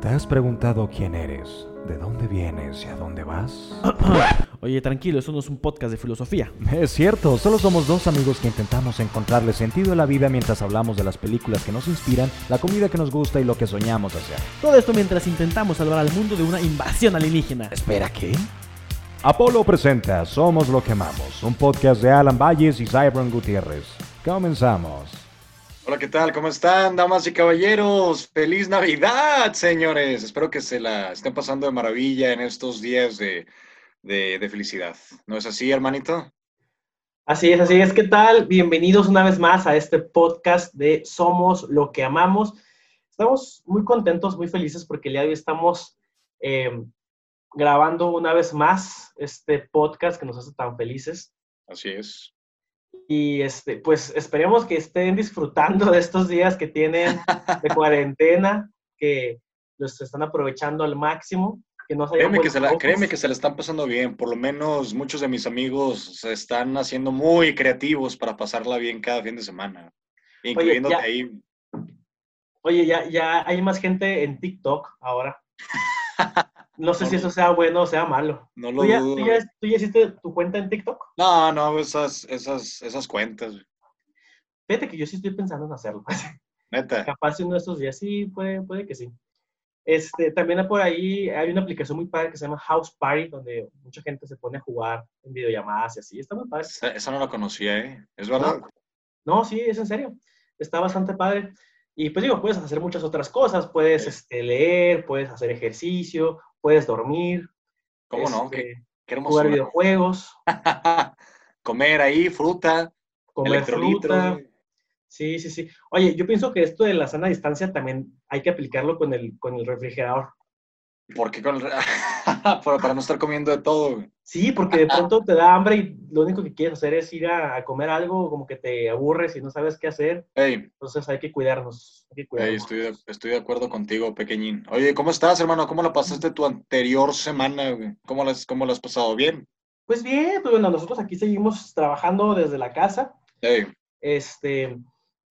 ¿Te has preguntado quién eres? ¿De dónde vienes y a dónde vas? Oye, tranquilo, eso no es un podcast de filosofía. Es cierto, solo somos dos amigos que intentamos encontrarle sentido a la vida mientras hablamos de las películas que nos inspiran, la comida que nos gusta y lo que soñamos hacer. Todo esto mientras intentamos salvar al mundo de una invasión alienígena. Espera, ¿qué? Apolo presenta Somos lo que amamos, un podcast de Alan Valles y Cybron Gutiérrez. Comenzamos. Hola, ¿qué tal? ¿Cómo están, damas y caballeros? ¡Feliz Navidad, señores! Espero que se la estén pasando de maravilla en estos días de, de, de felicidad. ¿No es así, hermanito? Así es, así es. ¿Qué tal? Bienvenidos una vez más a este podcast de Somos lo que amamos. Estamos muy contentos, muy felices porque el día de hoy estamos eh, grabando una vez más este podcast que nos hace tan felices. Así es. Y este, pues esperemos que estén disfrutando de estos días que tienen de cuarentena, que los están aprovechando al máximo, que no Créeme que, se la, créeme que se la están pasando bien. Por lo menos muchos de mis amigos se están haciendo muy creativos para pasarla bien cada fin de semana. Incluyéndote ya- ahí. Oye, ya, ya hay más gente en TikTok ahora. No sé si eso sea bueno o sea malo. No lo ¿Tú ya, dudo. tú ya- tú ya hiciste tu cuenta en TikTok? No, no, esas, esas, esas cuentas. Fíjate que yo sí estoy pensando en hacerlo. Neta. Capaz en uno de estos días, sí, puede, puede que sí. Este, también por ahí hay una aplicación muy padre que se llama House Party, donde mucha gente se pone a jugar en videollamadas y así. Está muy padre. Esa, esa no la conocía, ¿eh? ¿Es verdad? No, sí, es en serio. Está bastante padre. Y pues digo, puedes hacer muchas otras cosas. Puedes Sí. este, leer, puedes hacer ejercicio, puedes dormir, ¿Cómo no? este, Qué, qué jugar videojuegos, Comer ahí, fruta, comer electrolitos. fruta. Sí, sí, sí. Oye, yo pienso que esto de la sana distancia también hay que aplicarlo con el, con el refrigerador. ¿Por qué con el re- para, para no estar comiendo de todo. güey. Sí, porque de pronto te da hambre y lo único que quieres hacer es ir a, a comer algo, como que te aburres y no sabes qué hacer. Ey, Entonces hay que cuidarnos. Hay que ey, cuidarnos. estoy, de, estoy de acuerdo contigo, pequeñín. Oye, ¿cómo estás, hermano? ¿Cómo la pasaste tu anterior semana? güey? ¿Cómo la, cómo has pasado? ¿Bien? Pues bien, pues bueno, nosotros aquí seguimos trabajando desde la casa. Ey, Este,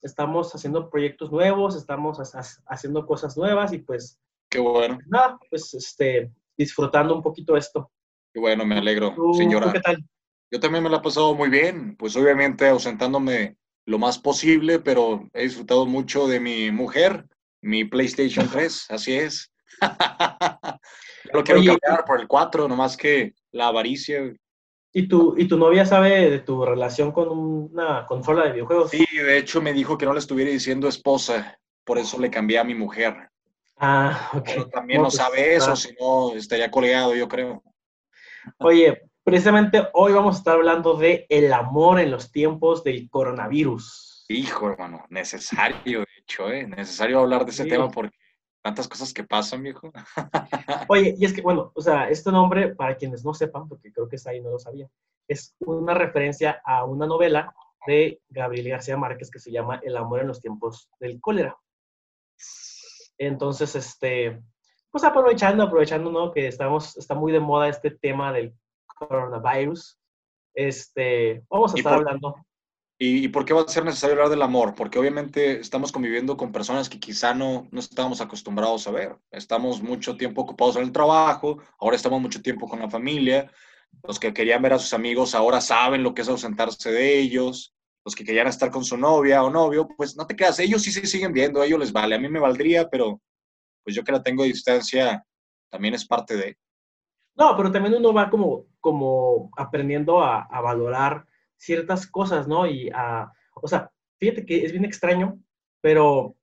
estamos haciendo proyectos nuevos, estamos ha- ha- haciendo cosas nuevas y pues qué bueno, nada, pues este, disfrutando un poquito esto. qué bueno, me alegro, ¿Tú, sin tú qué tal? Yo también me la he pasado muy bien, pues obviamente ausentándome lo más posible, pero he disfrutado mucho de mi mujer, mi PlayStation 3, así es. Lo quiero Oye, cambiar por el 4, nomás que la avaricia. ¿Y tu, ¿Y tu novia sabe de tu relación con una consola de videojuegos? Sí, de hecho me dijo que no le estuviera diciendo esposa, por eso le cambié a mi mujer. Ah, ok. Pero también no, pues, sabe eso, ah. si no estaría colgado, yo creo. Oye, precisamente hoy vamos a estar hablando de el amor en los tiempos del coronavirus. Hijo, hermano, necesario, de hecho, ¿eh? Necesario hablar de ese Sí. tema porque tantas cosas que pasan, viejo. Oye, y es que, bueno, o sea, este nombre, para quienes no sepan, porque creo que está ahí, no lo sabía, es una referencia a una novela de Gabriel García Márquez que se llama El amor en los tiempos del cólera. Entonces, este, pues aprovechando, aprovechando, ¿no? Que estamos, está muy de moda este tema del coronavirus. Este, vamos a ¿Y estar por- hablando. ¿Y, y por qué va a ser necesario hablar del amor? Porque obviamente estamos conviviendo con personas que quizá no, no estábamos acostumbrados a ver. Estamos mucho tiempo ocupados en el trabajo, ahora estamos mucho tiempo con la familia. Los que querían ver a sus amigos ahora saben lo que es ausentarse de ellos. Los que querían estar con su novia o novio, pues no te quedas. Ellos sí se siguen viendo, a ellos les vale. A mí me valdría, pero pues yo que la tengo a distancia también es parte de... No, pero también uno va como, como aprendiendo a, a valorar ciertas cosas, ¿no? Y a, o sea, fíjate que es bien extraño, pero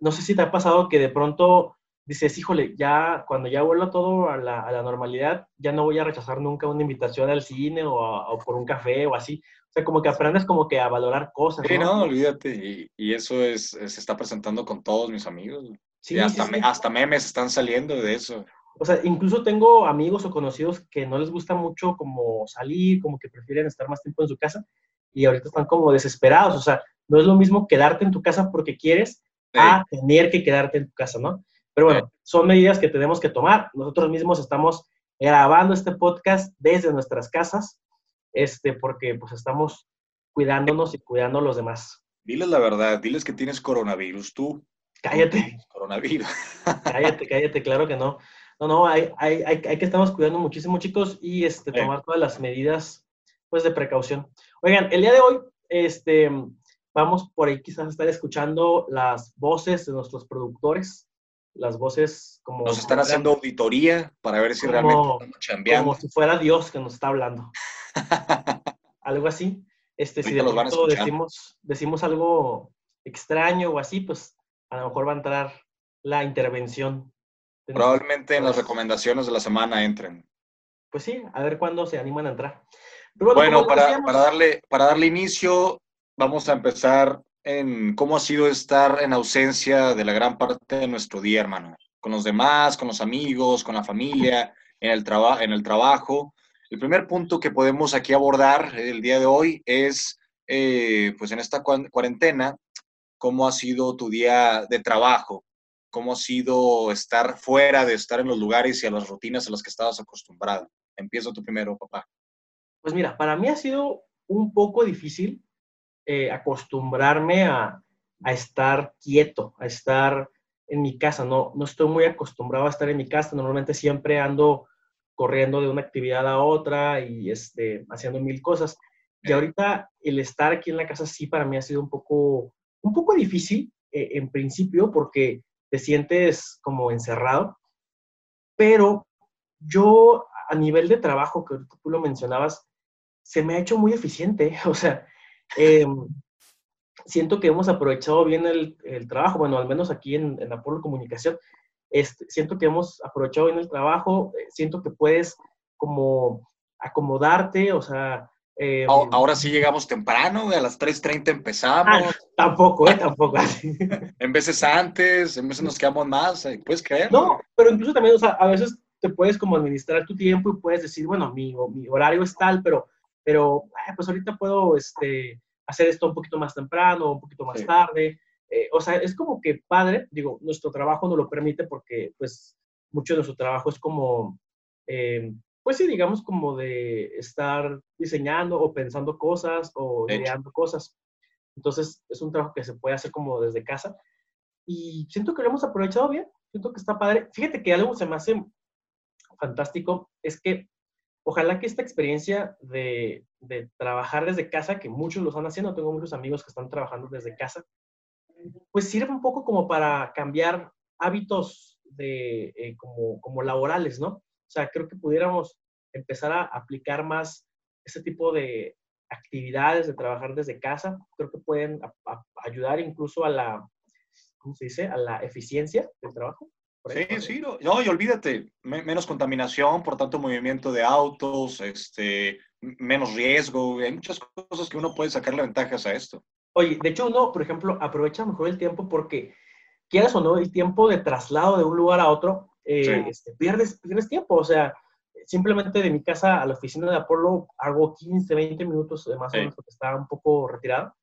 no sé si te ha pasado que de pronto dices, híjole, ya cuando ya vuelva todo a la, a la normalidad, ya no voy a rechazar nunca una invitación al cine o, a- o por un café o así. O sea, como que aprendes como que a valorar cosas, Sí, ¿no? no, olvídate. Y, y eso es, se está presentando con todos mis amigos. Sí, y hasta, sí, me- sí. hasta memes están saliendo de eso. O sea, incluso tengo amigos o conocidos que no les gusta mucho como salir, como que prefieren estar más tiempo en su casa y ahorita están como desesperados. O sea, no es lo mismo quedarte en tu casa porque quieres a tener que quedarte en tu casa, ¿no? Pero bueno, son medidas que tenemos que tomar. Nosotros mismos estamos grabando este podcast desde nuestras casas, este, porque pues estamos cuidándonos y cuidando a los demás. Diles la verdad, diles que tienes coronavirus, tú. Cállate. Coronavirus. Cállate, cállate, claro que no. No, no, hay, hay, hay, hay que estamos cuidando muchísimo, chicos, y este, Sí. tomar todas las medidas, pues, de precaución. Oigan, el día de hoy, este, vamos por ahí quizás a estar escuchando las voces de nuestros productores, las voces como... Nos están haciendo auditoría para ver si Como- realmente estamos chambeando. como si fuera Dios que nos está hablando. Algo así. Este, si de escuchar. decimos, decimos algo extraño o así, pues a lo mejor va a entrar la intervención. Probablemente en las recomendaciones de la semana entren. Pues sí, a ver cuándo se animan a entrar. Pero Bueno, para, para, darle, para darle inicio, vamos a empezar en cómo ha sido estar en ausencia de la gran parte de nuestro día, hermano. Con los demás, con los amigos, con la familia, en el, traba- en el trabajo. El primer punto que podemos aquí abordar el día de hoy es, eh, pues en esta cuarentena, cómo ha sido tu día de trabajo, cómo ha sido estar fuera de estar en los lugares y a las rutinas a las que estabas acostumbrado. Empieza tú primero, papá. Pues mira, para mí ha sido un poco difícil eh, acostumbrarme a, a estar quieto, a estar en mi casa. No, no estoy muy acostumbrado a estar en mi casa. Normalmente siempre ando corriendo de una actividad a otra y este, haciendo mil cosas. Y ahorita el estar aquí en la casa sí para mí ha sido un poco, un poco difícil eh, en principio porque te sientes como encerrado. Pero yo a nivel de trabajo, que ahorita tú lo mencionabas, se me ha hecho muy eficiente. O sea, eh, siento que hemos aprovechado bien el, el, trabajo, bueno, al menos aquí en, en Apolo Comunicación, este, siento que hemos aprovechado bien el trabajo, eh, siento que puedes como acomodarte, o sea... Eh, Ahora sí llegamos temprano, a las 3.30 empezamos. Ah, tampoco, ¿eh? Tampoco. en veces antes, en veces nos quedamos más, ¿puedes creer? No, pero incluso también, o sea, a veces te puedes como administrar tu tiempo y puedes decir, bueno, mi, mi horario es tal, pero, pero pues ahorita puedo este, hacer esto un poquito más temprano, un poquito más sí. tarde. Eh, o sea, es como que padre, digo, nuestro trabajo no lo permite porque pues mucho de nuestro trabajo es como, eh, pues sí, digamos como de estar diseñando o pensando cosas o ideando cosas. Entonces, es un trabajo que se puede hacer como desde casa. Y siento que lo hemos aprovechado bien, siento que está padre. Fíjate que algo se me hace fantástico, es que ojalá que esta experiencia de, de, trabajar desde casa, que muchos lo están haciendo, tengo muchos amigos que están trabajando desde casa, pues sirva un poco como para cambiar hábitos de, eh, como, como laborales, ¿no? O sea, creo que pudiéramos empezar a aplicar más ese tipo de actividades de trabajar desde casa. Creo que pueden a, a ayudar incluso a la, ¿cómo se dice? A la eficiencia del trabajo. Sí, sí, no, no, y olvídate, me, menos contaminación, por tanto movimiento de autos, este, menos riesgo, hay muchas cosas que uno puede sacarle ventajas a esto. Oye, de hecho uno, por ejemplo, aprovecha mejor el tiempo porque, quieras o no, el tiempo de traslado de un lugar a otro, eh, sí. este, pierdes, pierdes tiempo, o sea, simplemente de mi casa a la oficina de Apolo hago 15, 20 minutos más o menos porque está un poco retirado,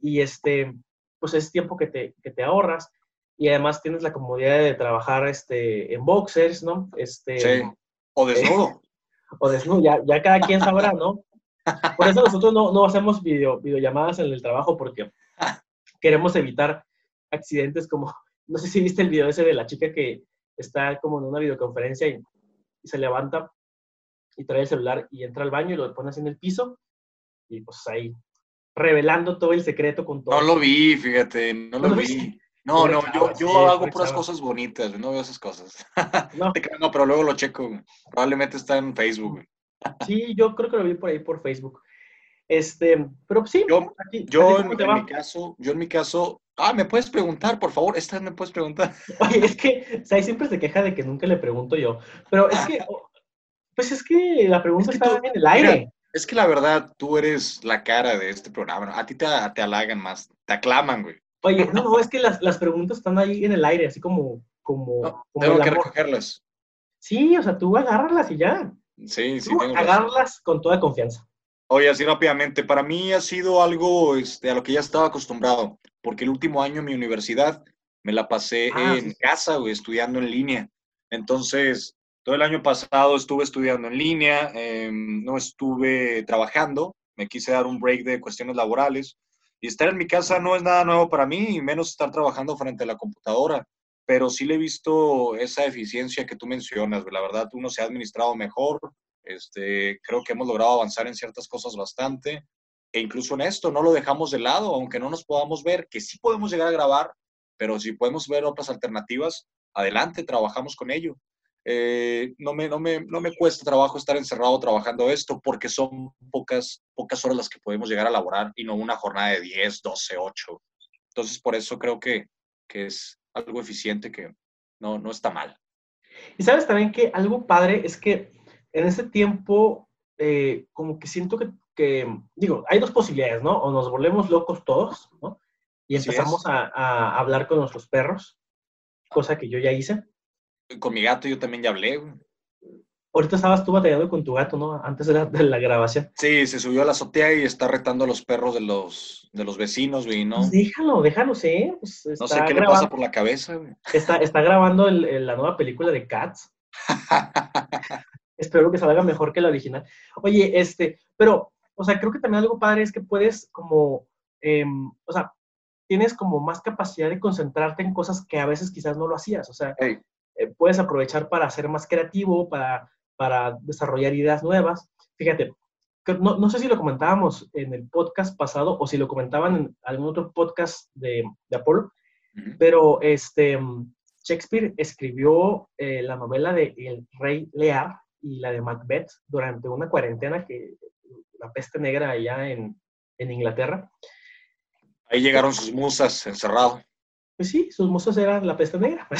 y este, pues es tiempo que te, que te ahorras, y además tienes la comodidad de trabajar este, en boxers, ¿no? Este, sí. O desnudo. Eh, o desnudo, ya, ya cada quien sabrá, ¿no? Por eso nosotros no, no hacemos video, videollamadas en el trabajo porque queremos evitar accidentes como, no sé si viste el video ese de la chica que está como en una videoconferencia y, y se levanta y trae el celular y entra al baño y lo pone así en el piso y pues ahí revelando todo el secreto con todo. No lo vi, fíjate, no lo, ¿No vi. No, no, yo, yo sí, hago puras cosas bonitas, no veo esas cosas. No. no, pero luego lo checo. Probablemente está en Facebook. Sí, yo creo que lo vi por ahí por Facebook. Este, pero sí. Yo, aquí, yo en, en mi caso, yo en mi caso, ah, me puedes preguntar, por favor, esta me puedes preguntar. Oye, es que Sai siempre se queja de que nunca le pregunto yo, pero es que, pues es que la pregunta es que está tú, en el aire. Mira, es que la verdad, tú eres la cara de este programa. A ti te, te halagan más, te aclaman, güey. Oye, no, no, es que las, las preguntas están ahí en el aire, así como... como, no, como tengo que recogerlas. Sí, o sea, tú agárralas y ya. Sí, sí. Tú agárralas con toda confianza. Oye, así rápidamente, para mí ha sido algo este, a lo que ya estaba acostumbrado, porque el último año en mi universidad me la pasé ah, en sí. casa, güey, estudiando en línea. Entonces, todo el año pasado estuve estudiando en línea, eh, no estuve trabajando, me quise dar un break de cuestiones laborales. Y estar en mi casa no es nada nuevo para mí, y menos estar trabajando frente a la computadora. Pero sí le he visto esa eficiencia que tú mencionas. La verdad, uno se ha administrado mejor. Este, creo que hemos logrado avanzar en ciertas cosas bastante. E incluso en esto no lo dejamos de lado, aunque no nos podamos ver, que sí podemos llegar a grabar, pero si podemos ver otras alternativas, adelante, trabajamos con ello. Eh, no, me, no, me, no me cuesta trabajo estar encerrado trabajando esto porque son pocas, pocas horas las que podemos llegar a laborar y no una jornada de 10, 12, 8. Entonces, por eso creo que, que es algo eficiente que no, no está mal. Y sabes también que algo padre es que en ese tiempo, eh, como que siento que, que, digo, hay dos posibilidades, ¿no? O nos volvemos locos todos, ¿no? Y empezamos a, a, hablar con nuestros perros, cosa que yo ya hice. Con mi gato yo también ya hablé, güey. Ahorita estabas tú batallando con tu gato, ¿no? Antes de la, de la, grabación. Sí, se subió a la azotea y está retando a los perros de los, de los vecinos, güey, ¿no? Pues déjalo, déjalo, sí. Pues no sé qué grabando, le pasa por la cabeza, güey. Está, está grabando el, el, la nueva película de Cats. Espero que salga mejor que la original. Oye, este, pero, o sea, creo que también algo padre es que puedes como, eh, o sea, tienes como más capacidad de concentrarte en cosas que a veces quizás no lo hacías. O sea, hey. eh, puedes aprovechar para ser más creativo, para para desarrollar ideas nuevas. Fíjate, no, no, sé si lo comentábamos en el podcast pasado o si lo comentaban en algún otro podcast de, de Apolo, pero este, Shakespeare escribió eh, la novela de El Rey Lear y la de Macbeth durante una cuarentena que la peste negra allá en, en Inglaterra. Ahí llegaron sus musas encerrado. Pues sí, sus musas eran la peste negra.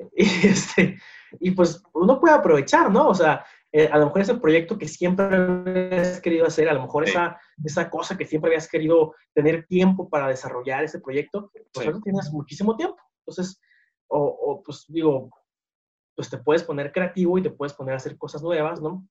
Pues, y este, y pues uno puede aprovechar, ¿no? O sea, eh, a lo mejor ese proyecto que siempre habías querido hacer, a lo mejor sí. esa, esa cosa que siempre habías querido tener tiempo para desarrollar ese proyecto, pues sí. ahora tienes muchísimo tiempo. Entonces, o, o, pues digo, pues te puedes poner creativo y te puedes poner a hacer cosas nuevas, ¿no?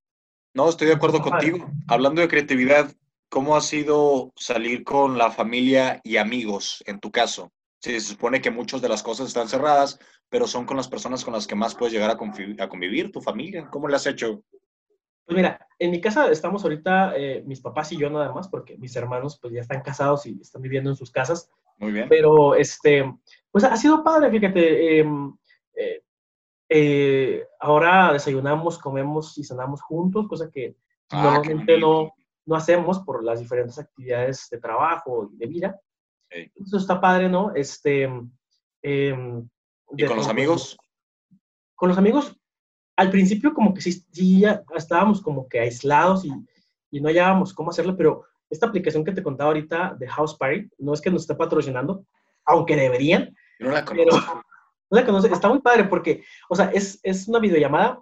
No, estoy de acuerdo contigo. Hablando de creatividad, ¿cómo ha sido salir con la familia y amigos en tu caso? Sí, se supone que muchas de las cosas están cerradas, pero son con las personas con las que más puedes llegar a, convivir, a convivir tu familia. ¿Cómo le has hecho? Pues mira, en mi casa estamos ahorita eh, mis papás y yo nada más, porque mis hermanos pues ya están casados y están viviendo en sus casas. Muy bien. Pero este, pues ha sido padre, fíjate. Eh, eh, eh, ahora desayunamos, comemos y cenamos juntos, cosa que ah, normalmente no, no hacemos por las diferentes actividades de trabajo y de vida. Sí. Eso está padre, ¿no? Este, eh, ¿Y con los amigos? Con los amigos, al principio como que sí, sí ya estábamos como que aislados y, y, no hallábamos cómo hacerlo, pero esta aplicación que te contaba ahorita de House Party, no es que nos esté patrocinando, aunque deberían. No la conozco. No la conoce, está muy padre porque, o sea, es, es una videollamada,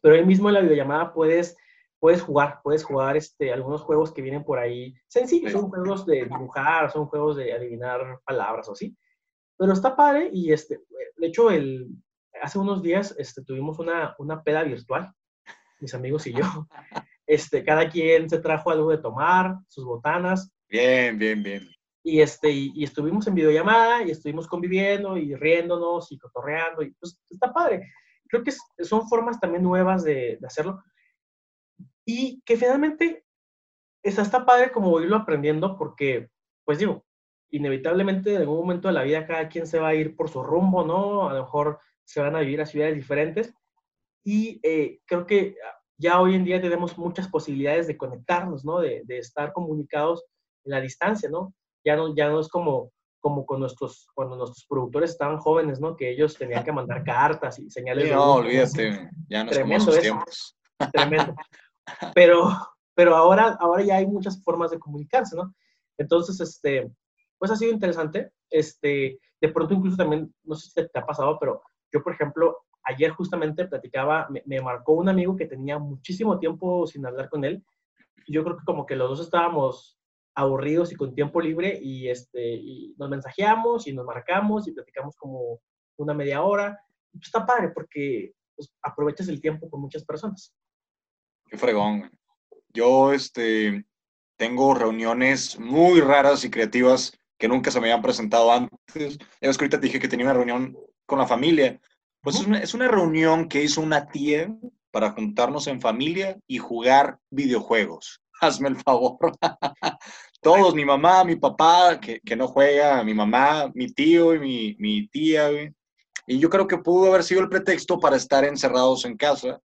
pero ahí mismo en la videollamada puedes puedes jugar, puedes jugar este, algunos juegos que vienen por ahí sencillos, son juegos de dibujar, son juegos de adivinar palabras o así. Pero está padre y este, de hecho el, hace unos días este, tuvimos una, una peda virtual, mis amigos y yo. Este, cada quien se trajo algo de tomar, sus botanas. Bien, bien, bien. Y, este, y, y, estuvimos en videollamada y estuvimos conviviendo y riéndonos y cotorreando y pues está padre. Creo que son formas también nuevas de, de hacerlo y que finalmente está, está padre como irlo aprendiendo porque, pues digo, inevitablemente en algún momento de la vida cada quien se va a ir por su rumbo, ¿no? A lo mejor se van a vivir a ciudades diferentes y eh, creo que ya hoy en día tenemos muchas posibilidades de conectarnos, ¿no? De, de, estar comunicados en la distancia, ¿no? Ya no, ya no es como, como con nuestros, cuando nuestros productores estaban jóvenes, ¿no? Que ellos tenían que mandar cartas y señales. Sí, no, olvídate, ya no es como esos tiempos. Tremendo. Pero, pero ahora, ahora ya hay muchas formas de comunicarse, ¿no? Entonces, este, pues ha sido interesante. Este, de pronto incluso también, no sé si te, ha pasado, pero yo, por ejemplo, ayer justamente platicaba, me, marcó un amigo que tenía muchísimo tiempo sin hablar con él. Yo creo que como que los dos estábamos aburridos y con tiempo libre y, este, y nos mensajeamos y nos marcamos y platicamos como una media hora. Pues está padre porque pues, aprovechas el tiempo con muchas personas. Qué fregón. Yo este, tengo reuniones muy raras y creativas que nunca se me habían presentado antes. Es que ahorita te dije que tenía una reunión con la familia. Pues es una, es una reunión que hizo una tía para juntarnos en familia y jugar videojuegos. Hazme el favor. Todos, mi mamá, mi papá, que, que, no juega, mi mamá, mi tío y mi, mi tía, güey. Y yo creo que pudo haber sido el pretexto para estar encerrados en casa,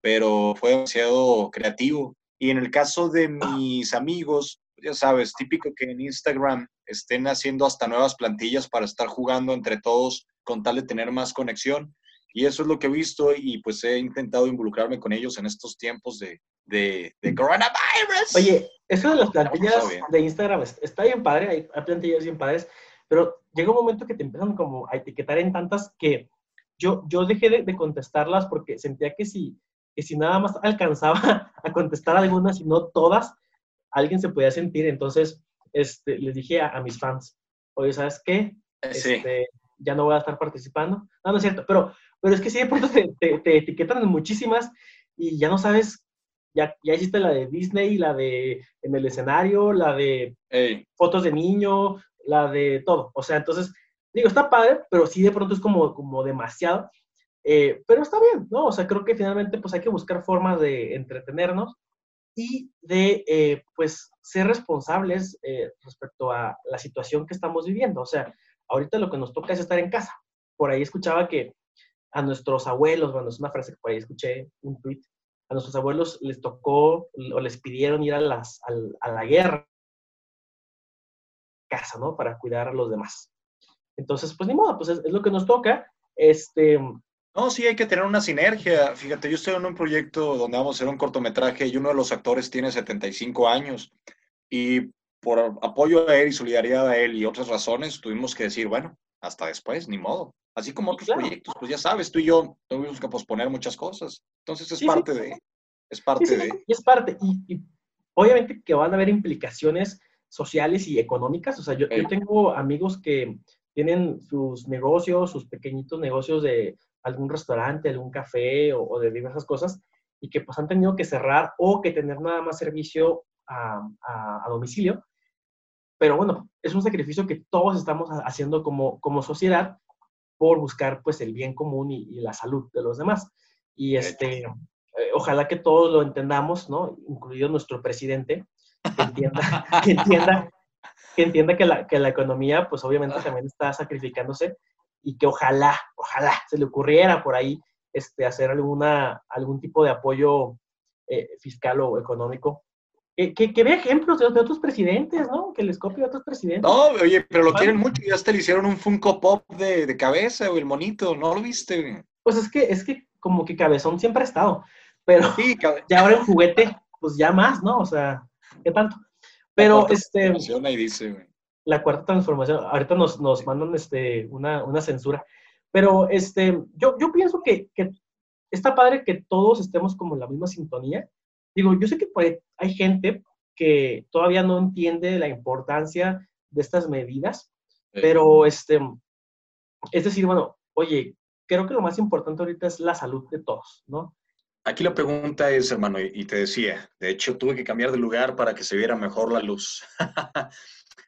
pero fue demasiado creativo. Y en el caso de mis amigos, ya sabes, típico que en Instagram estén haciendo hasta nuevas plantillas para estar jugando entre todos con tal de tener más conexión. Y eso es lo que he visto y pues he intentado involucrarme con ellos en estos tiempos de, de, coronavirus. Oye, eso de las plantillas de Instagram está bien padre, hay, plantillas bien padres, pero llega un momento que te empiezan como a etiquetar en tantas que yo, yo dejé de, contestarlas porque sentía que si, que si nada más alcanzaba a contestar algunas y no todas, alguien se podía sentir. Entonces, este, les dije a, mis fans, oye, ¿sabes qué? Eh, este, ya no voy a estar participando. No, no es cierto, pero, pero es que sí, de pronto te, te, etiquetan muchísimas y ya no sabes, ya, ya hiciste la de Disney, la de en el escenario, la de fotos de niño, la de todo. O sea, entonces, digo, está padre, pero sí de pronto es como, como demasiado. Eh, pero está bien, ¿no? O sea, creo que finalmente pues hay que buscar formas de entretenernos y de, eh, pues, ser responsables eh, respecto a la situación que estamos viviendo. O sea, ahorita lo que nos toca es estar en casa. Por ahí escuchaba que a nuestros abuelos, bueno, es una frase que por ahí escuché, un tweet, a nuestros abuelos les tocó o les pidieron ir a, las, a, la guerra, casa, ¿no? Para cuidar a los demás. Entonces, pues ni modo, pues es, lo que nos toca. Este, no, sí, hay que tener una sinergia. Fíjate, yo estoy en un proyecto donde vamos a hacer un cortometraje y uno de los actores tiene 75 años. Y por apoyo a él y solidaridad a él y otras razones, tuvimos que decir, bueno, hasta después, ni modo. Así como otros proyectos, pues ya sabes, tú y yo tuvimos que posponer muchas cosas. Entonces es parte de, es parte de. Y es parte, y, obviamente que van a haber implicaciones sociales y económicas. O sea, yo, yo tengo amigos que tienen sus negocios, sus pequeñitos negocios de algún restaurante, algún café o, de diversas cosas, y que pues han tenido que cerrar o que tener nada más servicio a, a domicilio pero bueno, es un sacrificio que todos estamos haciendo como, como sociedad por buscar pues el bien común y, la salud de los demás. Y este, eh, ojalá que todos lo entendamos, ¿no? Incluido nuestro presidente, que entienda, que entienda, que, entienda que, la, que la economía pues obviamente ah. también está sacrificándose y que ojalá, ojalá se le ocurriera por ahí este, hacer alguna, algún tipo de apoyo eh, fiscal o económico que, que, vea ejemplos de, otros presidentes, ¿no? Que les copie a otros presidentes. No, oye, pero lo quieren mucho. Ya hasta le hicieron un Funko Pop de, de cabeza, o el monito. ¿No lo viste, Pues es que, es que como que cabezón siempre ha estado. Pero sí, ya ahora en juguete, pues ya más, ¿no? O sea, ¿qué tanto? Pero este. Ahí dice, La cuarta transformación. Ahorita nos, nos mandan este, una, una censura. Pero este, yo, yo pienso que, que está padre que todos estemos como en la misma sintonía Digo, yo sé que hay gente que todavía no entiende la importancia de estas medidas, pero este, es decir, bueno, oye, creo que lo más importante ahorita es la salud de todos, ¿no? Aquí la pregunta es, hermano, y te decía, de hecho tuve que cambiar de lugar para que se viera mejor la luz.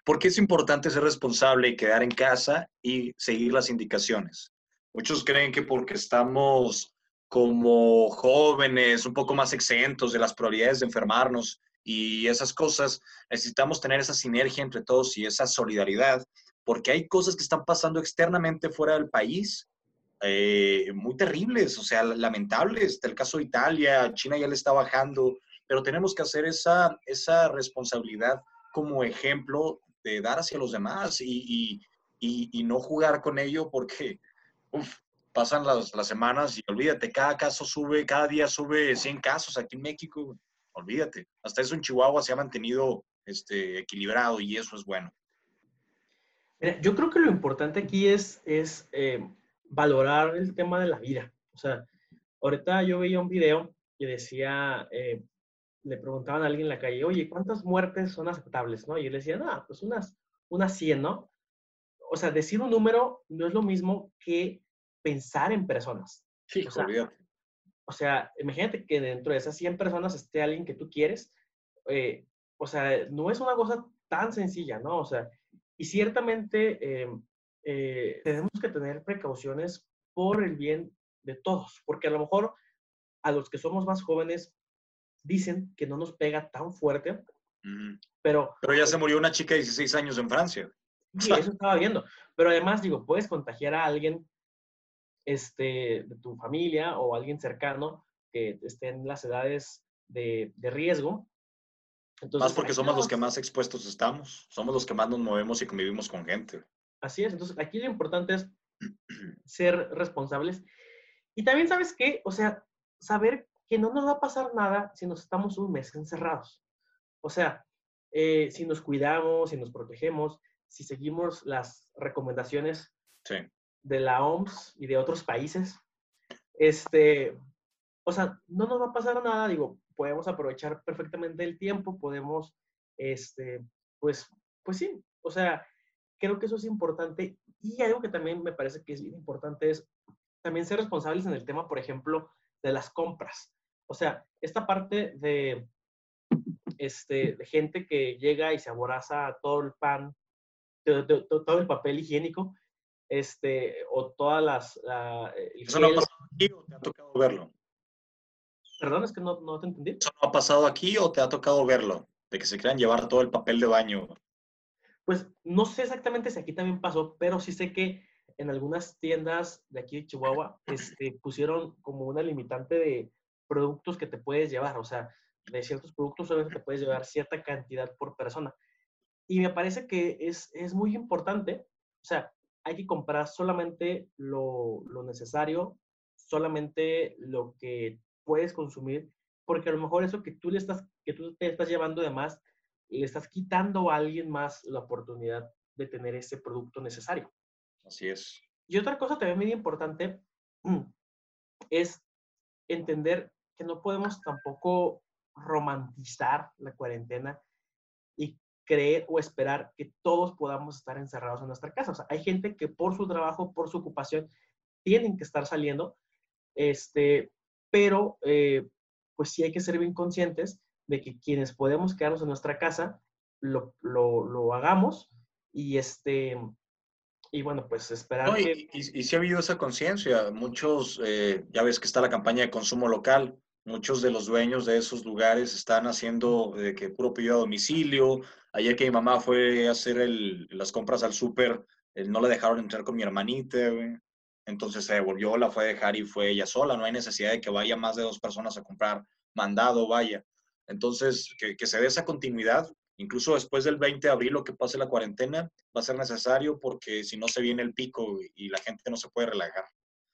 ¿Por qué es importante ser responsable y quedar en casa y seguir las indicaciones? Muchos creen que porque estamos como jóvenes, un poco más exentos de las probabilidades de enfermarnos y esas cosas, necesitamos tener esa sinergia entre todos y esa solidaridad, porque hay cosas que están pasando externamente fuera del país, eh, muy terribles, o sea, lamentables. El caso de Italia, China ya le está bajando, pero tenemos que hacer esa, esa responsabilidad como ejemplo de dar hacia los demás y, y, y no jugar con ello porque, uf, pasan las, las, semanas y olvídate, cada caso sube, cada día sube 100 casos aquí en México, olvídate. Hasta eso en Chihuahua se ha mantenido este, equilibrado y eso es bueno. yo creo que lo importante aquí es, es eh, valorar el tema de la vida. O sea, ahorita yo veía un video que decía, eh, le preguntaban a alguien en la calle, oye, ¿cuántas muertes son aceptables? ¿no? Y él decía, no, pues unas, unas 100, ¿no? O sea, decir un número no es lo mismo que pensar en personas. Sí, o sea, o sea, imagínate que dentro de esas 100 personas esté alguien que tú quieres. Eh, o sea, no es una cosa tan sencilla, ¿no? O sea, y ciertamente em, eh, tenemos que tener precauciones por el bien de todos, porque a lo mejor a los que somos más jóvenes dicen que no nos pega tan fuerte, pero... Pero ya se murió una chica de 16 años en Francia. Y eso estaba viendo. Pero además, digo, puedes contagiar a alguien este, de tu familia o alguien cercano que esté en las edades de, de riesgo. Entonces, más porque somos los que más expuestos estamos, somos los que más nos movemos y convivimos con gente. Así es, entonces aquí lo importante es ser responsables. Y también sabes qué, o sea, saber que no nos va a pasar nada si nos estamos un mes encerrados. O sea, eh, si nos cuidamos, si nos protegemos, si seguimos las recomendaciones de la OMS y de otros países, este, o sea, no nos va a pasar nada, digo, podemos aprovechar perfectamente el tiempo, podemos, este, pues, pues sí, o sea, creo que eso es importante y algo que también me parece que es importante es también ser responsables en el tema, por ejemplo, de las compras. O sea, esta parte de, este, de gente que llega y se aboraza todo el pan, todo, el papel higiénico, este, o todas las... ¿Eso no ha pasado aquí o te ha tocado verlo? Perdón, es que no, no te entendí. ¿Eso no ha pasado aquí o te ha tocado verlo? De que se quieran llevar todo el papel de baño. Pues no sé exactamente si aquí también pasó, pero sí sé que en algunas tiendas de aquí de Chihuahua este, pusieron como una limitante de productos que te puedes llevar, o sea, de ciertos productos solamente te puedes llevar cierta cantidad por persona. Y me parece que es, es muy importante, o sea, hay que comprar solamente lo, lo necesario, solamente lo que puedes consumir, porque a lo mejor eso que tú le estás, que tú te estás llevando de más, le estás quitando a alguien más la oportunidad de tener ese producto necesario. Así es. Y otra cosa también muy importante es entender que no podemos tampoco romantizar la cuarentena y creer o esperar que todos podamos estar encerrados en nuestra casa. O sea, hay gente que por su trabajo, por su ocupación, tienen que estar saliendo, este, pero eh, pues sí hay que ser bien conscientes de que quienes podemos quedarnos en nuestra casa, lo, lo, lo hagamos y este, y bueno, pues esperar que... Y, y, sí ha habido esa conciencia. Muchos, eh, ya ves que está la campaña de consumo local. Muchos de los dueños de esos lugares están haciendo que puro pedido a domicilio. Ayer que mi mamá fue a hacer el, las compras al súper, eh, no la dejaron entrar con mi hermanita. Entonces se devolvió, la fue a dejar y fue ella sola. No hay necesidad de que vaya más de dos personas a comprar mandado, vaya. Entonces, que, que se dé esa continuidad incluso después del 20 de abril, lo que pase la cuarentena, va a ser necesario porque si no se viene el pico y la gente no se puede relajar.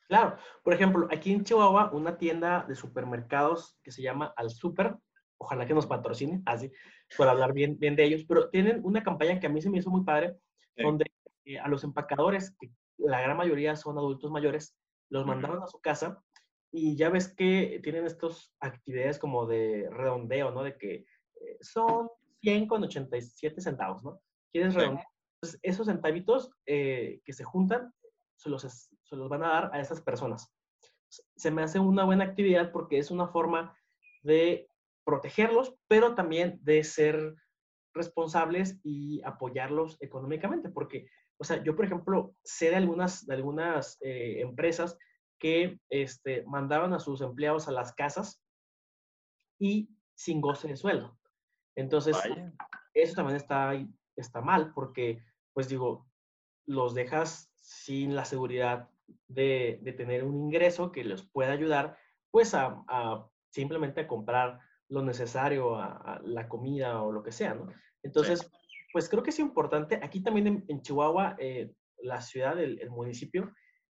Claro, por ejemplo, aquí en Chihuahua, una tienda de supermercados que se llama Al Super, ojalá que nos patrocine, así, por hablar bien, bien de ellos, pero tienen una campaña que a mí se me hizo muy padre, donde eh, a los empacadores, que la gran mayoría son adultos mayores, los mandaron a su casa y ya ves que tienen estas actividades como de redondeo, ¿no? De que eh, son 100 con 87 centavos, ¿no? ¿Quieres redondear? Entonces, esos centavitos eh, que se juntan, se los, se los van a dar a esas personas. Se me hace una buena actividad porque es una forma de protegerlos, pero también de ser responsables y apoyarlos económicamente, porque, o sea, yo, por ejemplo, sé de algunas, de algunas eh, empresas que este, mandaban a sus empleados a las casas y sin goce de sueldo. Entonces, eso también está, está mal porque, pues digo, los dejas sin la seguridad de, tener un ingreso que les pueda ayudar, pues a, simplemente a comprar lo necesario, a, la comida o lo que sea, ¿no? Entonces, pues creo que es importante. Aquí también en, Chihuahua, eh, la ciudad, el, municipio,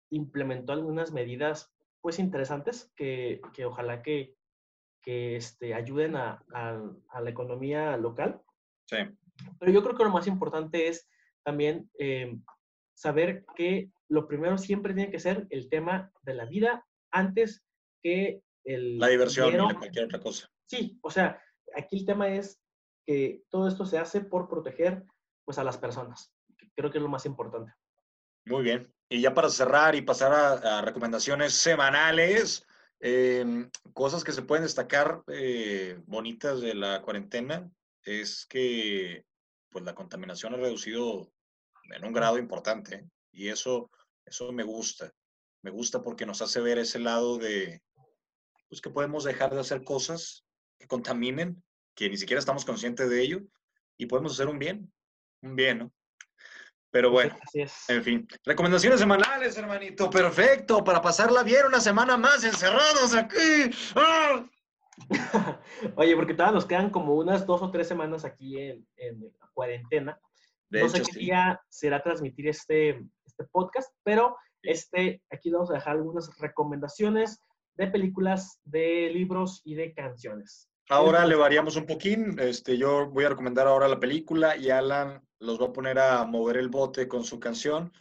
implementó algunas medidas, pues interesantes que, que ojalá que, que este, ayuden a, la economía local. Sí. Pero yo creo que lo más importante es también eh, saber que lo primero siempre tiene que ser el tema de la vida antes que el... La diversión y cualquier otra cosa. Sí, o sea, aquí el tema es que todo esto se hace por proteger pues a las personas. Creo que es lo más importante. Muy bien. Y ya para cerrar y pasar a recomendaciones semanales, Em, cosas que se pueden destacar eh, bonitas de la cuarentena es que pues la contaminación ha reducido en un grado importante y eso, eso me gusta. Me gusta porque nos hace ver ese lado de pues que podemos dejar de hacer cosas que contaminen, que ni siquiera estamos conscientes de ello y podemos hacer un bien, un bien, ¿no? Pero bueno, Así es. en fin. Recomendaciones semanales, hermanito. Perfecto, para pasarla bien una semana más encerrados aquí. ¡Ah! Oye, porque todavía nos quedan como unas dos o tres semanas aquí en, en la cuarentena. De no sé qué sí. día será transmitir este, este podcast, pero este, aquí vamos a dejar algunas recomendaciones de películas, de libros y de canciones. Ahora le variamos un poquín. Este, yo voy a recomendar ahora la película y Alan los va a poner a mover el bote con su canción.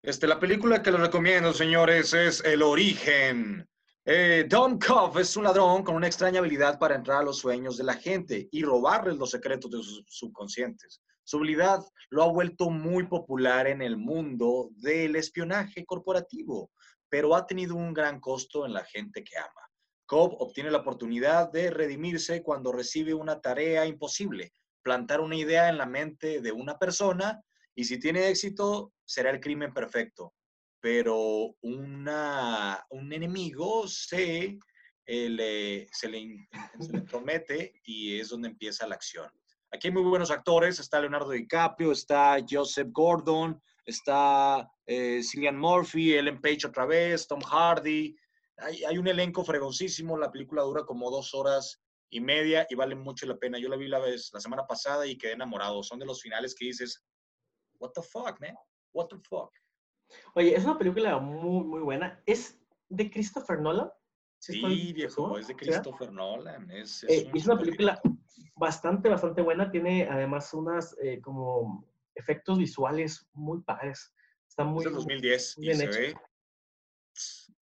Este, la película que les recomiendo, señores, es El Origen. Eh, Don Cobb es un ladrón con una extraña habilidad para entrar a los sueños de la gente y robarles los secretos de sus subconscientes. Su habilidad lo ha vuelto muy popular en el mundo del espionaje corporativo, pero ha tenido un gran costo en la gente que ama. Cobb obtiene la oportunidad de redimirse cuando recibe una tarea imposible, plantar una idea en la mente de una persona y si tiene éxito será el crimen perfecto. Pero una, un enemigo se, le, se, le, entromete y es donde empieza la acción. Aquí hay muy buenos actores, está Leonardo DiCaprio, está Joseph Gordon, está eh, Cillian Murphy, Ellen Page otra vez, Tom Hardy, hay, hay un elenco fregoncísimo, la película dura como dos horas y media y vale mucho la pena. Yo la vi la vez la semana pasada y quedé enamorado. Son de los finales que dices, what the fuck, man? What the fuck? Oye, es una película muy, muy buena. ¿Es de Christopher Nolan? Sí, estoy viejo, seguro? es de ¿Sí? Christopher Nolan. Es, es Eh, un es una película bastante, bastante buena. Tiene además unas eh, como efectos visuales muy padres. Está muy Es del 2010 y bien se hecho. ve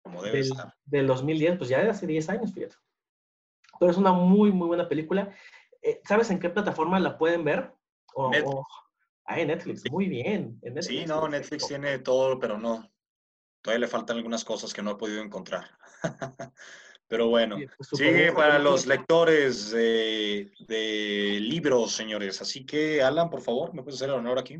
como debe del, estar. del 2010, pues ya de hace 10 años, fíjate. Pero es una muy, muy buena película. Eh, ¿Sabes en qué plataforma la pueden ver? O, Netflix. o- ah, en Netflix, muy bien. en Sí, no. Netflix tiene todo, pero no. Todavía le faltan algunas cosas que no he podido encontrar. Pero bueno, Sí, pues, sigue para los lectores de, de libros, señores. Así que, Alan, por favor, ¿me puedes hacer el honor aquí?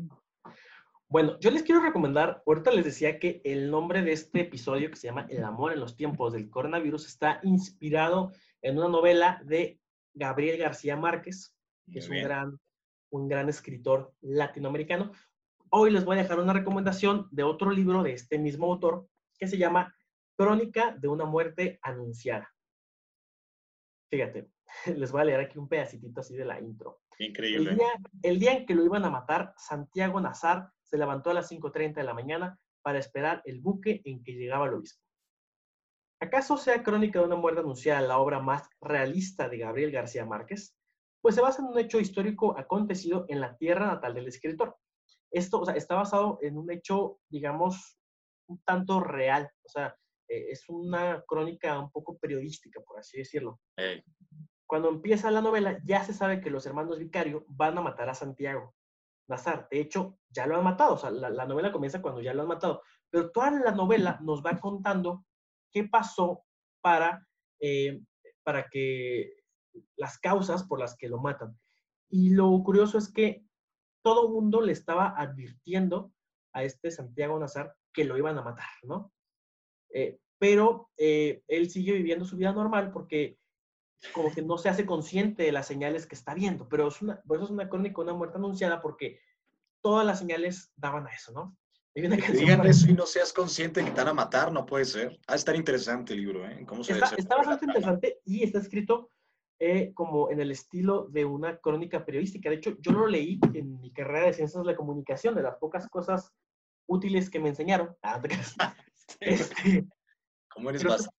Bueno, yo les quiero recomendar, ahorita les decía que el nombre de este episodio, que se llama El amor en los tiempos del coronavirus, está inspirado en una novela de Gabriel García Márquez, que es un bien. gran, un gran escritor latinoamericano. Hoy les voy a dejar una recomendación de otro libro de este mismo autor, que se llama Crónica de una muerte anunciada. Fíjate, les voy a leer aquí un pedacitito así de la intro. El Increíble. día, el día en que lo iban a matar, Santiago Nazar se levantó a las 5.30 de la mañana para esperar el buque en que llegaba el obispo. ¿Acaso sea Crónica de una muerte anunciada la obra más realista de Gabriel García Márquez? Pues se basa en un hecho histórico acontecido en la tierra natal del escritor. Esto o sea, está basado en un hecho, digamos, un tanto real. O sea, eh, es una crónica un poco periodística, por así decirlo cuando empieza la novela, ya se sabe que los hermanos Vicario van a matar a Santiago Nazar. De hecho, ya lo han matado. O sea, la, la novela comienza cuando ya lo han matado. Pero toda la novela nos va contando qué pasó para, eh, para que las causas por las que lo matan. Y lo curioso es que todo mundo le estaba advirtiendo a este Santiago Nazar que lo iban a matar, ¿no? Eh, pero eh, él sigue viviendo su vida normal porque como que no se hace consciente de las señales que está viendo, pero es una, por eso es una crónica, una muerte anunciada, porque todas las señales daban a eso, ¿no? Digan eso y no seas consciente que te van a matar, no puede ser. Va a estar interesante el libro, ¿eh? ¿Cómo se Está, está bastante interesante y está escrito eh, como en el estilo de una crónica periodística. De hecho, yo lo leí en mi carrera de ciencias de la comunicación, de las pocas cosas útiles que me enseñaron. Ah. Este, ¿Cómo eres bastante?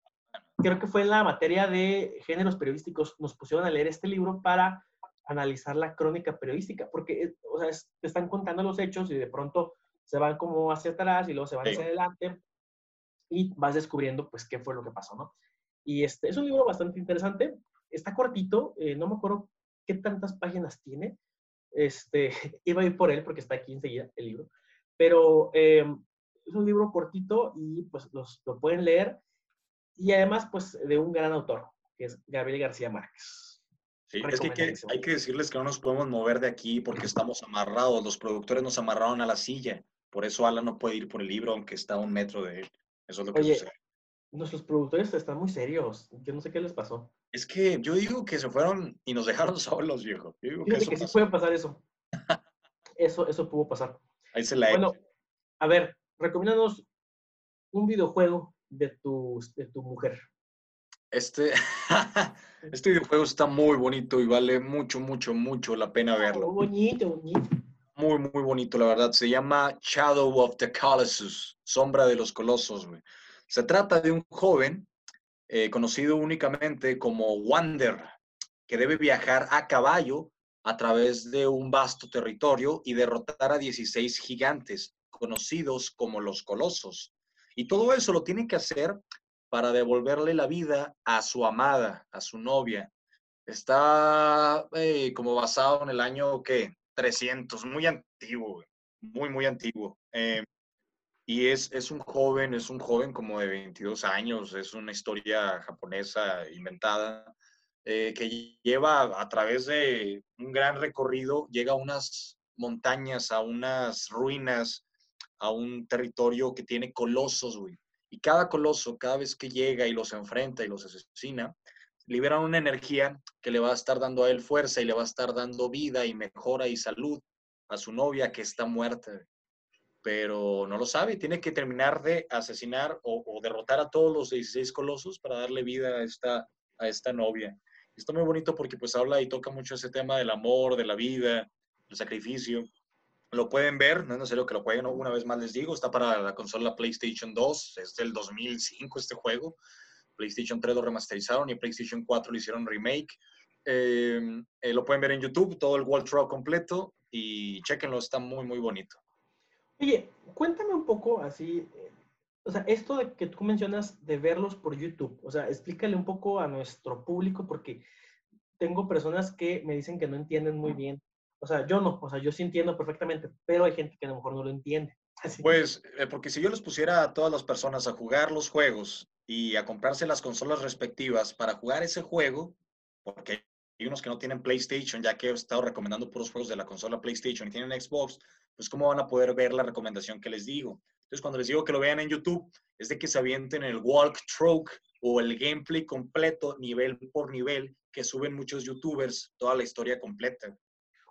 Creo que fue en la materia de géneros periodísticos, nos pusieron a leer este libro para analizar la crónica periodística, porque eh, o sea, es- te están contando los hechos y de pronto se van como hacia atrás y luego se van Sí. hacia adelante y vas descubriendo pues qué fue lo que pasó, ¿no? Y este es un libro bastante interesante, está cortito, eh, no me acuerdo qué tantas páginas tiene, este, iba a ir por él porque está aquí enseguida el libro, pero eh, es un libro cortito y pues los, lo pueden leer y además, pues, de un gran autor, que es Gabriel García Márquez. Sí, es que hay, que Recomendadísimo. hay que decirles que no nos podemos mover de aquí porque estamos amarrados. Los productores nos amarraron a la silla. Por eso Alan no puede ir por el libro aunque está a un metro de él. Eso es lo que Oye, sucede. Nuestros productores están muy serios. Yo no sé qué les pasó. Es que yo digo que se fueron y nos dejaron solos, viejo. Yo digo que eso que sí puede pasar eso. Eso, eso pudo pasar. Ahí se la Bueno, a ver, recomiéndanos un videojuego de tu, de tu mujer. Este, este videojuego está muy bonito y vale mucho, mucho, mucho la pena Oh, verlo. bonito, bonito. Muy, muy bonito, la verdad. Se llama Shadow of the Colossus, Sombra de los Colosos, güey. Se trata de un joven eh, conocido únicamente como Wander, que debe viajar a caballo a través de un vasto territorio y derrotar a 16 gigantes, conocidos como los Colosos. Y todo eso lo tiene que hacer para devolverle la vida a su amada, a su novia. Está eh, como basado en el año, ¿qué? 300, muy antiguo, muy, muy antiguo. Eh, y es, es un joven, es un joven como de 22 años, es una historia japonesa inventada, eh, que lleva a través de un gran recorrido, llega a unas montañas, a unas ruinas, a un territorio que tiene colosos, güey. Y cada coloso, cada vez que llega y los enfrenta y los asesina, liberan una energía que le va a estar dando a él fuerza y le va a estar dando vida y mejora y salud a su novia que está muerta. Pero no lo sabe, tiene que terminar de asesinar o, derrotar a todos los 16 colosos para darle vida a esta, a esta novia. Está muy bonito porque pues habla y toca mucho ese tema del amor, de la vida, el sacrificio. Lo pueden ver, no es necesario que lo jueguen, una vez más les digo, está para la consola PlayStation 2, es del 2005 este juego. PlayStation 3 lo remasterizaron y PlayStation 4 lo hicieron remake. Eh, eh, lo pueden ver en YouTube, todo el World Tour completo y chequenlo, está muy, muy bonito. Oye, cuéntame un poco así, eh, o sea, esto de que tú mencionas de verlos por YouTube, o sea, explícale un poco a nuestro público porque tengo personas que me dicen que no entienden muy bien. O sea, yo no, o sea, yo sí entiendo perfectamente, pero hay gente que a lo mejor no lo entiende. Pues, eh, porque si yo les pusiera a todas las personas a jugar los juegos y a comprarse las consolas respectivas para jugar ese juego, porque hay unos que no tienen PlayStation, ya que he estado recomendando puros juegos de la consola PlayStation y tienen Xbox, pues cómo van a poder ver la recomendación que les digo. Entonces, cuando les digo que lo vean en YouTube, es de que se avienten el walkthrough o el gameplay completo, nivel por nivel, que suben muchos YouTubers, toda la historia completa.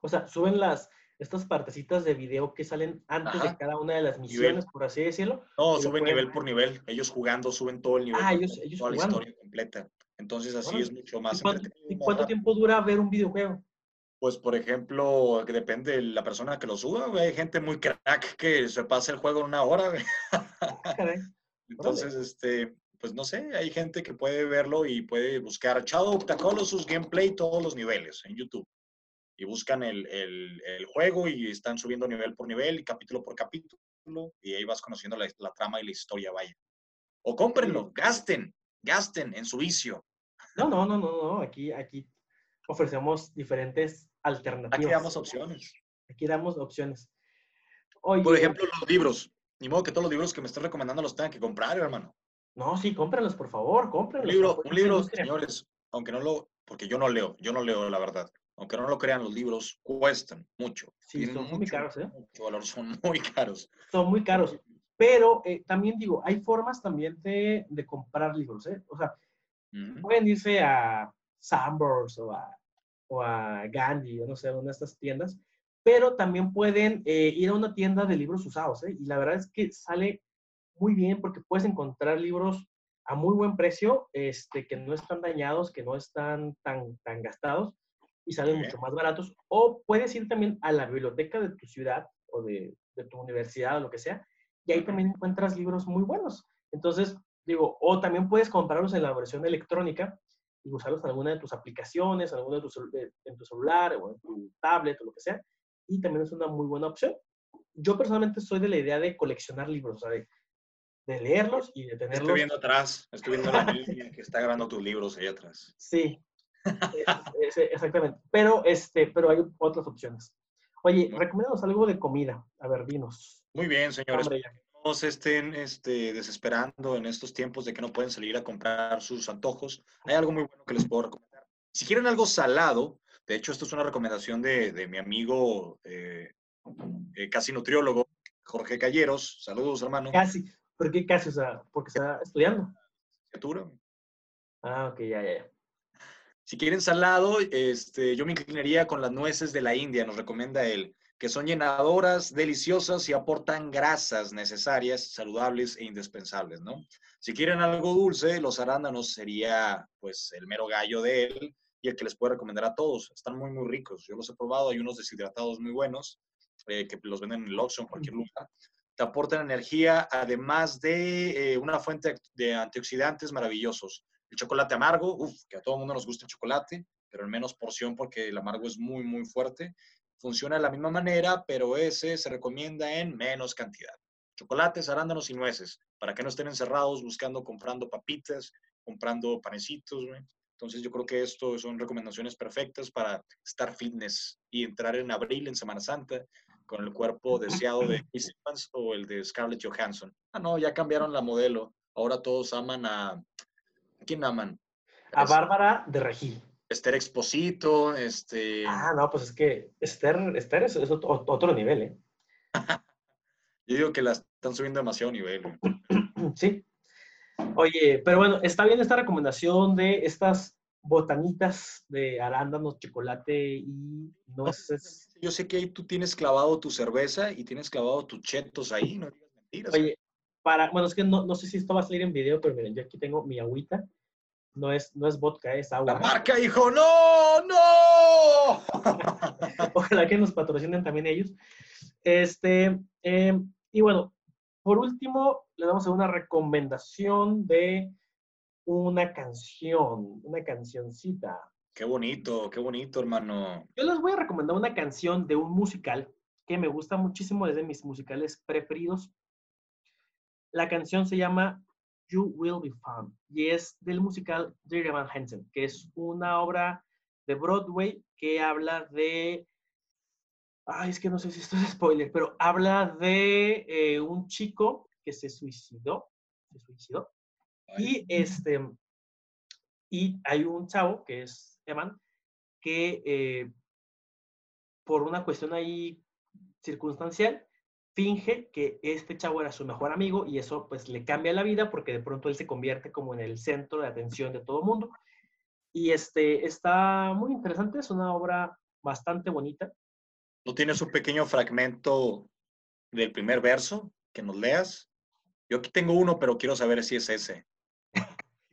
O sea, suben las, estas partecitas de video que salen antes Ajá. de cada una de las misiones, por así decirlo. No, suben pueden nivel por nivel. Ellos jugando suben todo el nivel. Ah, ellos- ellos toda jugando. la historia completa. Entonces así es mucho más ¿Y cuánto, entretenido, y cuánto tiempo dura ver un videojuego? Pues, por ejemplo, depende de la persona que lo suba. Hay gente muy crack que se pasa el juego en una hora. Ah, caray. Entonces, este, pues no sé, hay gente que puede verlo y puede buscar Shadow of the Colossus Gameplay todos los niveles en YouTube. Y buscan el, el- el juego y están subiendo nivel por nivel y capítulo por capítulo. Y ahí vas conociendo la, la trama y la historia, vaya. O cómprenlo, gasten, gasten en su vicio. No, no, no, no, no. Aquí, aquí ofrecemos diferentes Aquí alternativas. damos opciones. Aquí damos opciones. Oye, Por ejemplo, los libros. Ni modo que todos los libros que me están recomendando los tengan que comprar, hermano. No, sí, cómprenlos, por favor, Un cómprenlos. libro, apoyen un libro, señores, aunque no lo, porque yo no leo, yo no leo la verdad. Aunque no lo crean, los libros cuestan mucho. Sí, son muy caros, ¿eh? Mucho valor, son muy caros. Son muy caros. Pero eh, también digo, hay formas también de, de comprar libros, ¿eh? O sea, pueden irse a Sambors o a, o a Gandhi, o no sé, una de estas tiendas, pero también pueden eh, ir a una tienda de libros usados, ¿eh? Y la verdad es que sale muy bien porque puedes encontrar libros a muy buen precio, este, que no están dañados, que no están tan, tan gastados y salen mucho más baratos. O puedes ir también a la biblioteca de tu ciudad o de, de tu universidad o lo que sea, y ahí también encuentras libros muy buenos. Entonces, digo, o también puedes comprarlos en la versión electrónica y usarlos en alguna de tus aplicaciones, en, alguna de tus, en tu celular o en tu tablet o lo que sea, y también es una muy buena opción. Yo personalmente soy de la idea de coleccionar libros, o sea, de, de leerlos y de tenerlos. Estoy viendo atrás, estoy viendo la niña que está grabando tus libros ahí atrás. Sí, es- es- exactamente. Pero, este, pero hay otras opciones. Oye, recomiéndanos algo de comida. A ver, dinos. Muy bien, señores. Hombre, no se estén este, desesperando en estos tiempos de que no pueden salir a comprar sus antojos, hay algo muy bueno que les puedo recomendar. Si quieren algo salado, de hecho, esto es una recomendación de, de mi amigo eh, eh, casi nutriólogo, Jorge Calleros. Saludos, hermano. Casi. ¿Por qué casi? O sea, porque está estudiando. Ah, ok, ya, ya, ya. Si quieren salado, este, yo me inclinaría con las nueces de la India, nos recomienda él. que son llenadoras, deliciosas y aportan grasas necesarias, saludables e indispensables, ¿no? Si quieren algo dulce, los arándanos sería pues el mero gallo de él y el que les puedo recomendar a todos. Están muy, muy ricos. Yo los he probado, hay unos deshidratados muy buenos eh, que los venden en el Oxxo, en cualquier lugar. Te aportan energía, además de eh, una fuente de antioxidantes maravillosos. El chocolate amargo, uff, que a todo el mundo nos gusta el chocolate, pero en menos porción porque el amargo es muy, muy fuerte. Funciona de la misma manera, pero ese se recomienda en menos cantidad. Chocolates, arándanos y nueces, para que no estén encerrados buscando, comprando papitas, comprando panecitos. Entonces yo creo que esto son recomendaciones perfectas para estar fitness y entrar en abril, en Semana Santa, con el cuerpo deseado de Chris Evans o el de Scarlett Johansson. Ah, no, ya cambiaron la modelo. Ahora todos aman a... ¿A quién aman? A Bárbara de Regil. Esther Exposito, este... Ah, no, pues es que Esther, Esther es, otro, nivel, ¿eh? Yo digo que la están subiendo demasiado nivel. sí. Oye, pero bueno, está bien esta recomendación de estas botanitas de arándanos, chocolate y nueces. Yo sé que ahí tú tienes clavado tu cerveza y tienes clavado tus chetos ahí, no digas mentiras. Oye, para, bueno, es que no, no sé si esto va a salir en video, pero miren, yo aquí tengo mi agüita no es, no es vodka, es agua. La marca, hijo, no, no. Ojalá que nos patrocinen también ellos. Este, em, y bueno, por último, le damos a una recomendación de una canción, una cancioncita. Qué bonito, qué bonito, hermano. Yo les voy a recomendar una canción de un musical que me gusta muchísimo, es de mis musicales preferidos. La canción se llama You Will Be Found, y es del musical Dirty Van Hansen, que es una obra de Broadway que habla de, ay, es que no sé si esto es spoiler, pero habla de eh, un chico que se suicidó, se suicidó, y este, y hay un chavo que es Evan, que eh, por una cuestión ahí circunstancial, finge que este chavo era su mejor amigo y eso pues le cambia la vida porque de pronto él se convierte como en el centro de atención de todo el mundo. Y este está muy interesante, es una obra bastante bonita. ¿No tienes un pequeño fragmento del primer verso que nos leas? Yo aquí tengo uno, pero quiero saber si es ese.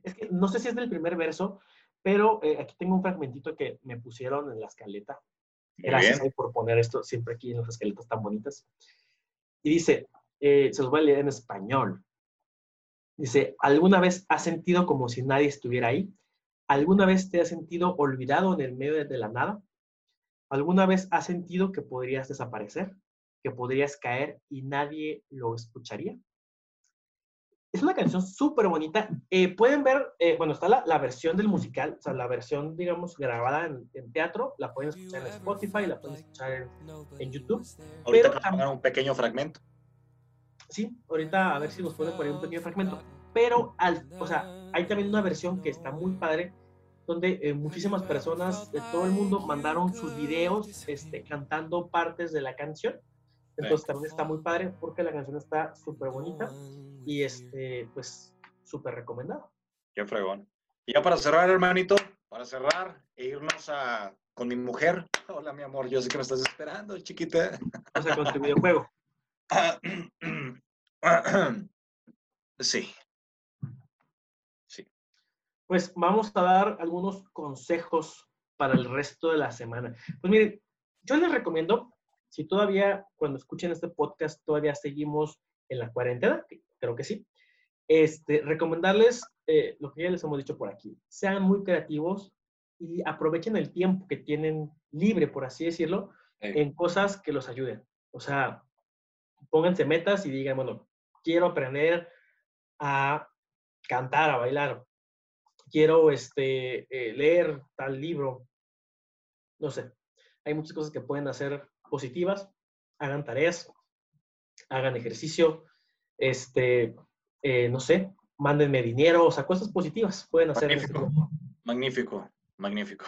es que no sé si es del primer verso, pero eh, aquí tengo un fragmentito que me pusieron en la escaleta. Gracias por poner esto siempre aquí en las escaletas tan bonitas. Y dice, eh, se los voy a leer en español. Dice, ¿alguna vez has sentido como si nadie estuviera ahí? ¿Alguna vez te has sentido olvidado en el medio de la nada? ¿Alguna vez has sentido que podrías desaparecer? ¿Que podrías caer y nadie lo escucharía? Es una canción súper bonita. Eh, pueden ver, eh, bueno, está la, versión del musical, o sea, la versión, digamos, grabada en, teatro, la pueden escuchar en Spotify, la pueden escuchar en, YouTube. Ahorita pero, un pequeño fragmento. Sí, ahorita a ver si nos pueden poner un pequeño fragmento. Pero, al, o sea, hay también una versión que está muy padre, donde eh, muchísimas personas de todo el mundo mandaron sus videos este, cantando partes de la canción. Entonces también está muy padre porque la canción está súper bonita y este, pues súper recomendado. Qué fregón. Y ya para cerrar, hermanito, para cerrar e irnos a, con mi mujer. Hola, mi amor, yo sé que me estás esperando, chiquita. O sea, con tu videojuego. sí. Sí. Pues vamos a dar algunos consejos para el resto de la semana. Pues miren, yo les recomiendo si todavía, cuando escuchen este podcast, todavía seguimos en la cuarentena, creo que sí, este, recomendarles eh, lo que ya les hemos dicho por aquí. Sean muy creativos y aprovechen el tiempo que tienen libre, por así decirlo, en cosas que los ayuden. O sea, pónganse metas y digan, bueno, quiero aprender a cantar, a bailar, quiero este, eh, leer tal libro, no sé. Hay muchas cosas que pueden hacer positivas, hagan tareas, hagan ejercicio, este, eh, no sé, mándenme dinero, o sea, cosas positivas pueden hacer. Magnífico, magnífico, magnífico.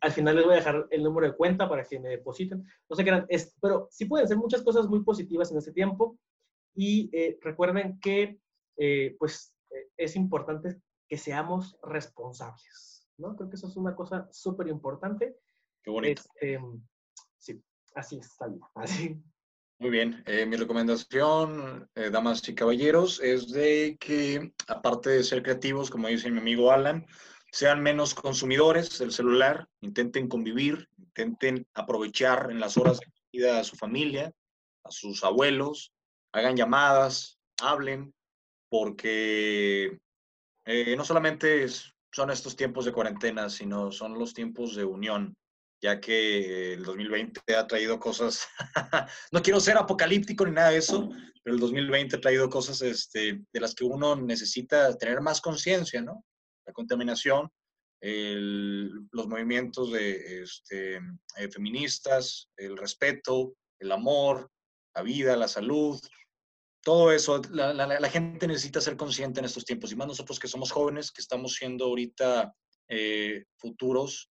al final les voy a dejar el número de cuenta para que me depositen. No sé qué eran, pero sí pueden hacer muchas cosas muy positivas en este tiempo. Y eh, recuerden que, eh, pues, es importante que seamos responsables, ¿no? Creo que eso es una cosa súper importante. Qué bonito. Este, Así es, está. Así. Muy bien, eh, mi recomendación, eh, damas y caballeros, es de que aparte de ser creativos, como dice mi amigo Alan, sean menos consumidores del celular, intenten convivir, intenten aprovechar en las horas de vida a su familia, a sus abuelos, hagan llamadas, hablen, porque eh, no solamente son estos tiempos de cuarentena, sino son los tiempos de unión, ya que el 2020 ha traído cosas, no quiero ser apocalíptico ni nada de eso, pero el 2020 ha traído cosas este, de las que uno necesita tener más conciencia, ¿no? La contaminación, los movimientos de, este, eh, feministas, el respeto, el amor, la vida, la salud, todo eso, la, gente necesita ser consciente en estos tiempos, y más nosotros que somos jóvenes, que estamos siendo ahorita eh, futuros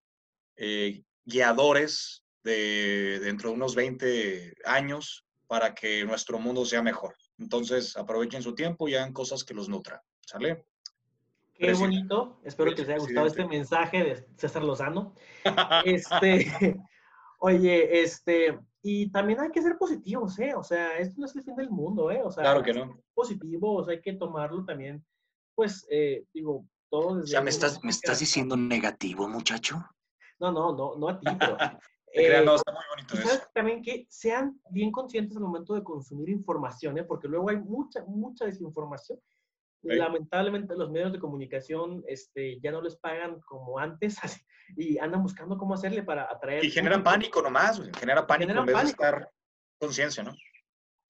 eh, guiadores de dentro de unos 20 años para que nuestro mundo sea mejor. Entonces, aprovechen su tiempo y hagan cosas que los nutran. ¿Sale? Qué bonito. Espero que les haya gustado este mensaje de César Lozano. Este, oye, este, y también hay que ser positivos, ¿eh? O sea, esto no es el fin del mundo, ¿eh? O sea, claro que no. Positivos, hay que tomarlo también, pues, eh, digo, todo desde... O sea, ¿me estás, ¿me estás diciendo negativo, muchacho? No, no, no, no a ti, pero... Eh, no, está muy bonito eso. también que sean bien conscientes al momento de consumir información, ¿eh? porque luego hay mucha, mucha desinformación Lamentablemente los medios de comunicación este, ya no les pagan como antes y andan buscando cómo hacerle para atraer. Y generan pánico nomás, genera pánico en vez de estar conciencia, ¿no?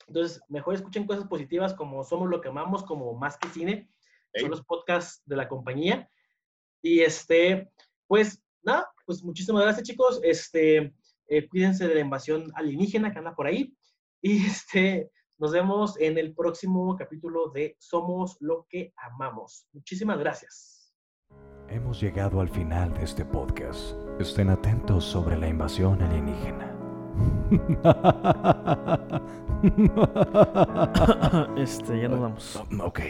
Entonces, mejor escuchen cosas positivas como Somos lo que amamos, como Más que Cine, son los podcasts de la compañía. Y este, pues nada, pues muchísimas gracias chicos. Este, eh, cuídense de la invasión alienígena que anda por ahí. Y este, nos vemos en el próximo capítulo de Somos lo que amamos. Muchísimas gracias. Hemos llegado al final de este podcast. Estén atentos sobre la invasión alienígena. este, ya nos vamos. Ok.